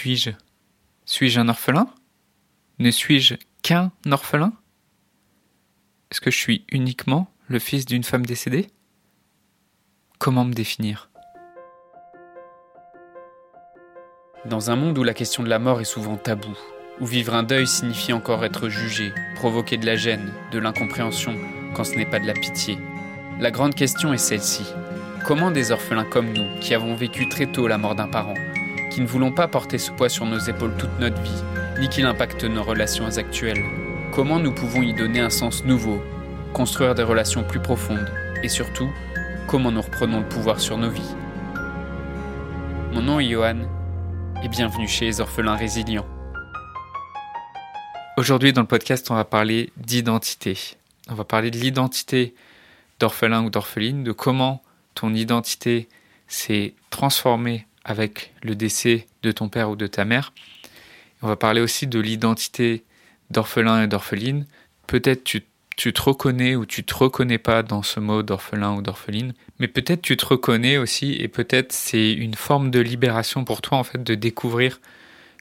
suis-je? Suis-je un orphelin? Ne suis-je qu'un orphelin? Est-ce que je suis uniquement le fils d'une femme décédée? Comment me définir? Dans un monde où la question de la mort est souvent taboue, où vivre un deuil signifie encore être jugé, provoquer de la gêne, de l'incompréhension, quand ce n'est pas de la pitié, la grande question est celle-ci. Comment des orphelins comme nous, qui avons vécu très tôt la mort d'un parent, qui ne voulons pas porter ce poids sur nos épaules toute notre vie, ni qu'il impacte nos relations actuelles, comment nous pouvons y donner un sens nouveau, construire des relations plus profondes, et surtout, comment nous reprenons le pouvoir sur nos vies? Mon nom est Johan, et bienvenue chez les orphelins résilients. Aujourd'hui dans le podcast, on va parler d'identité. On va parler de l'identité d'orphelin ou d'orpheline, de comment ton identité s'est transformée avec le décès de ton père ou de ta mère. On va parler aussi de l'identité d'orphelin et d'orpheline. Peut-être tu, te reconnais ou tu te reconnais pas dans ce mot d'orphelin ou d'orpheline, mais peut-être tu te reconnais aussi et peut-être c'est une forme de libération pour toi en fait de découvrir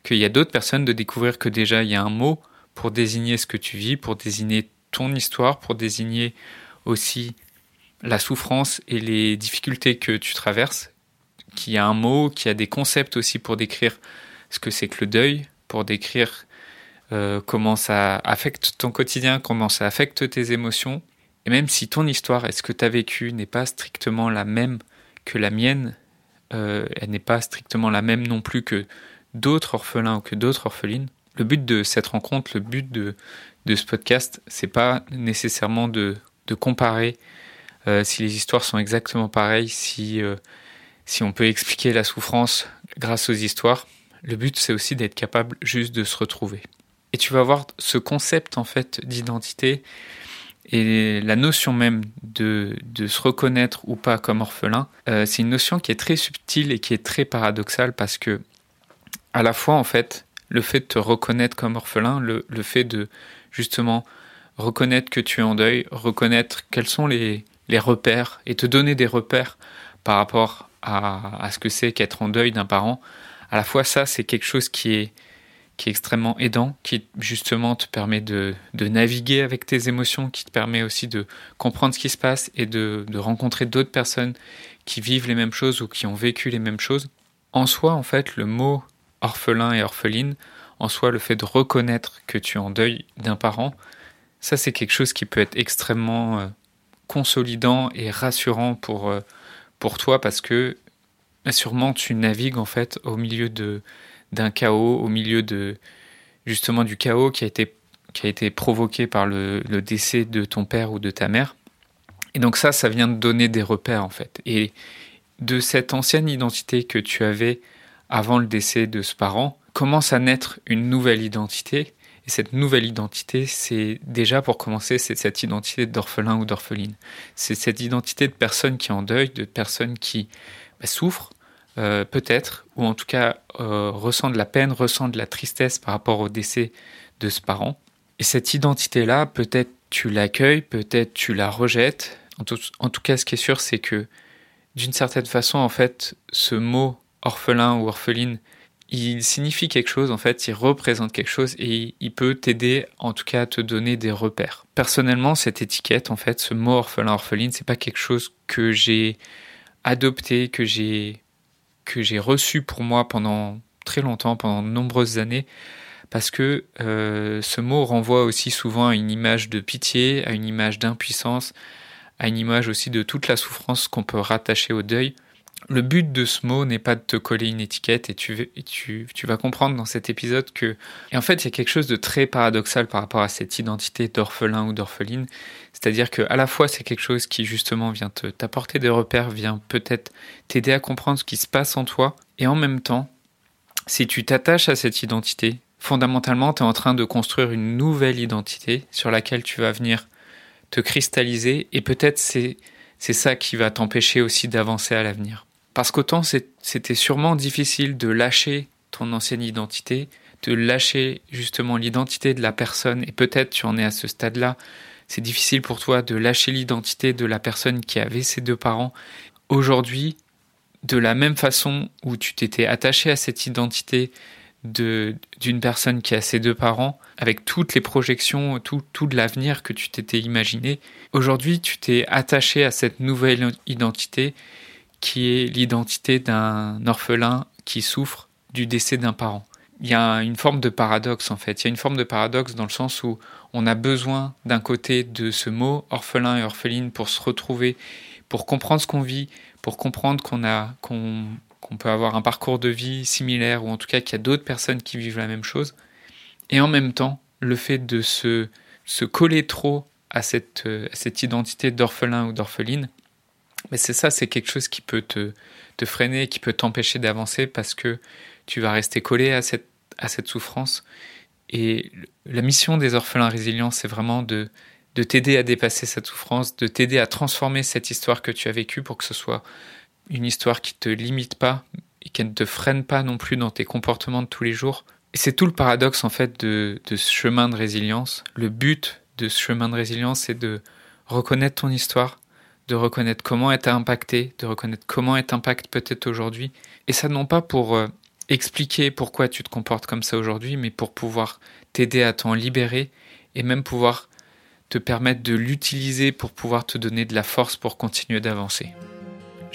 qu'il y a d'autres personnes, de découvrir que déjà il y a un mot pour désigner ce que tu vis, pour désigner ton histoire, pour désigner aussi la souffrance et les difficultés que tu traverses, qu'il y a un mot, qu'il y a des concepts aussi pour décrire ce que c'est que le deuil, pour décrire euh, comment ça affecte ton quotidien, comment ça affecte tes émotions. Et même si ton histoire et ce que tu as vécu n'est pas strictement la même que la mienne, euh, elle n'est pas strictement la même non plus que d'autres orphelins ou que d'autres orphelines, le but de cette rencontre, le but de, ce podcast, c'est pas nécessairement de, comparer euh, si les histoires sont exactement pareilles, si, si on peut expliquer la souffrance grâce aux histoires. Le but, c'est aussi d'être capable juste de se retrouver. Et tu vas voir ce concept en fait d'identité et la notion même de, de, se reconnaître ou pas comme orphelin, euh, c'est une notion qui est très subtile et qui est très paradoxale parce que à la fois en fait le fait de te reconnaître comme orphelin, le, le fait de justement reconnaître que tu es en deuil, reconnaître quels sont les, les repères et te donner des repères par rapport à, ce que c'est qu'être en deuil d'un parent, à la fois ça c'est quelque chose qui est qui est extrêmement aidant, qui justement te permet de, de, naviguer avec tes émotions, qui te permet aussi de comprendre ce qui se passe et de, de rencontrer d'autres personnes qui vivent les mêmes choses ou qui ont vécu les mêmes choses. En soi, en fait, le mot orphelin et orpheline, en soi, le fait de reconnaître que tu es en deuil d'un parent, ça c'est quelque chose qui peut être extrêmement euh, consolidant et rassurant pour, euh, pour toi parce que bah, sûrement tu navigues en fait au milieu d'un chaos, au milieu de justement du chaos qui a été provoqué par le, le, décès de ton père ou de ta mère. Et donc ça, ça vient de donner des repères en fait. Et de cette ancienne identité que tu avais avant le décès de ce parent, commence à naître une nouvelle identité et cette nouvelle identité, c'est déjà pour commencer, c'est cette identité d'orphelin ou d'orpheline. C'est cette identité de personne qui est en deuil, de personne qui bah, souffre, euh, peut-être, ou en tout cas euh, ressent de la peine, ressent de la tristesse par rapport au décès de ce parent. Et cette identité-là, peut-être tu l'accueilles, peut-être tu la rejettes. En tout, en tout cas, ce qui est sûr, c'est que d'une certaine façon, en fait, ce mot orphelin ou orpheline, il signifie quelque chose, en fait, il représente quelque chose et il peut t'aider, en tout cas, à te donner des repères. Personnellement, cette étiquette, en fait, ce mot orphelin, orpheline, c'est pas quelque chose que j'ai adopté, que j'ai, que j'ai reçu pour moi pendant très longtemps, pendant de nombreuses années, parce que euh, ce mot renvoie aussi souvent à une image de pitié, à une image d'impuissance, à une image aussi de toute la souffrance qu'on peut rattacher au deuil le but de ce mot n'est pas de te coller une étiquette et tu, vas comprendre dans cet épisode que, et en fait, il y a quelque chose de très paradoxal par rapport à cette identité d'orphelin ou d'orpheline. C'est-à-dire que à la fois, c'est quelque chose qui justement vient te, t'apporter des repères, vient peut-être t'aider à comprendre ce qui se passe en toi. Et en même temps, si tu t'attaches à cette identité, fondamentalement, tu es en train de construire une nouvelle identité sur laquelle tu vas venir te cristalliser et peut-être c'est ça qui va t'empêcher aussi d'avancer à l'avenir. Parce qu'autant c'était sûrement difficile de lâcher ton ancienne identité, de lâcher justement l'identité de la personne, et peut-être tu en es à ce stade-là, c'est difficile pour toi de lâcher l'identité de la personne qui avait ses deux parents. Aujourd'hui, de la même façon où tu t'étais attaché à cette identité d'une personne qui a ses deux parents, avec toutes les projections, tout, tout l'avenir que tu t'étais imaginé. Aujourd'hui, tu t'es attaché à cette nouvelle identité qui est l'identité d'un orphelin qui souffre du décès d'un parent. Il y a une forme de paradoxe en fait. Il y a une forme de paradoxe dans le sens où on a besoin d'un côté de ce mot orphelin et orpheline pour se retrouver, pour comprendre ce qu'on vit, pour comprendre qu'on a qu'on peut avoir un parcours de vie similaire ou en tout cas qu'il y a d'autres personnes qui vivent la même chose. Et en même temps, le fait de se, coller trop à cette identité d'orphelin ou d'orpheline, mais c'est ça, c'est quelque chose qui peut te, freiner, qui peut t'empêcher d'avancer parce que tu vas rester collé à cette, souffrance. Et la mission des orphelins résilients, c'est vraiment de, de t'aider à dépasser cette souffrance, de t'aider à transformer cette histoire que tu as vécue pour que ce soit une histoire qui te limite pas et qui ne te freine pas non plus dans tes comportements de tous les jours. C'est tout le paradoxe en fait de, de ce chemin de résilience. Le but de ce chemin de résilience, c'est de reconnaître ton histoire, de reconnaître comment elle t'a impacté, de reconnaître comment elle t'impacte peut-être aujourd'hui. Et ça non pas pour euh, expliquer pourquoi tu te comportes comme ça aujourd'hui, mais pour pouvoir t'aider à t'en libérer et même pouvoir te permettre de l'utiliser pour pouvoir te donner de la force pour continuer d'avancer.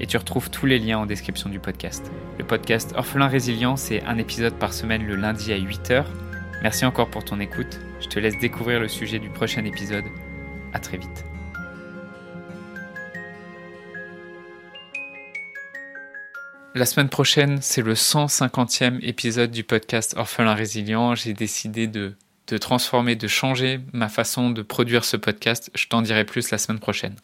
et tu retrouves tous les liens en description du podcast. Le podcast Orphelin Résilient, c'est un épisode par semaine le lundi à 8h. Merci encore pour ton écoute. Je te laisse découvrir le sujet du prochain épisode. À très vite. La semaine prochaine, c'est le 150e épisode du podcast Orphelin Résilient. J'ai décidé de, de transformer, de changer ma façon de produire ce podcast. Je t'en dirai plus la semaine prochaine.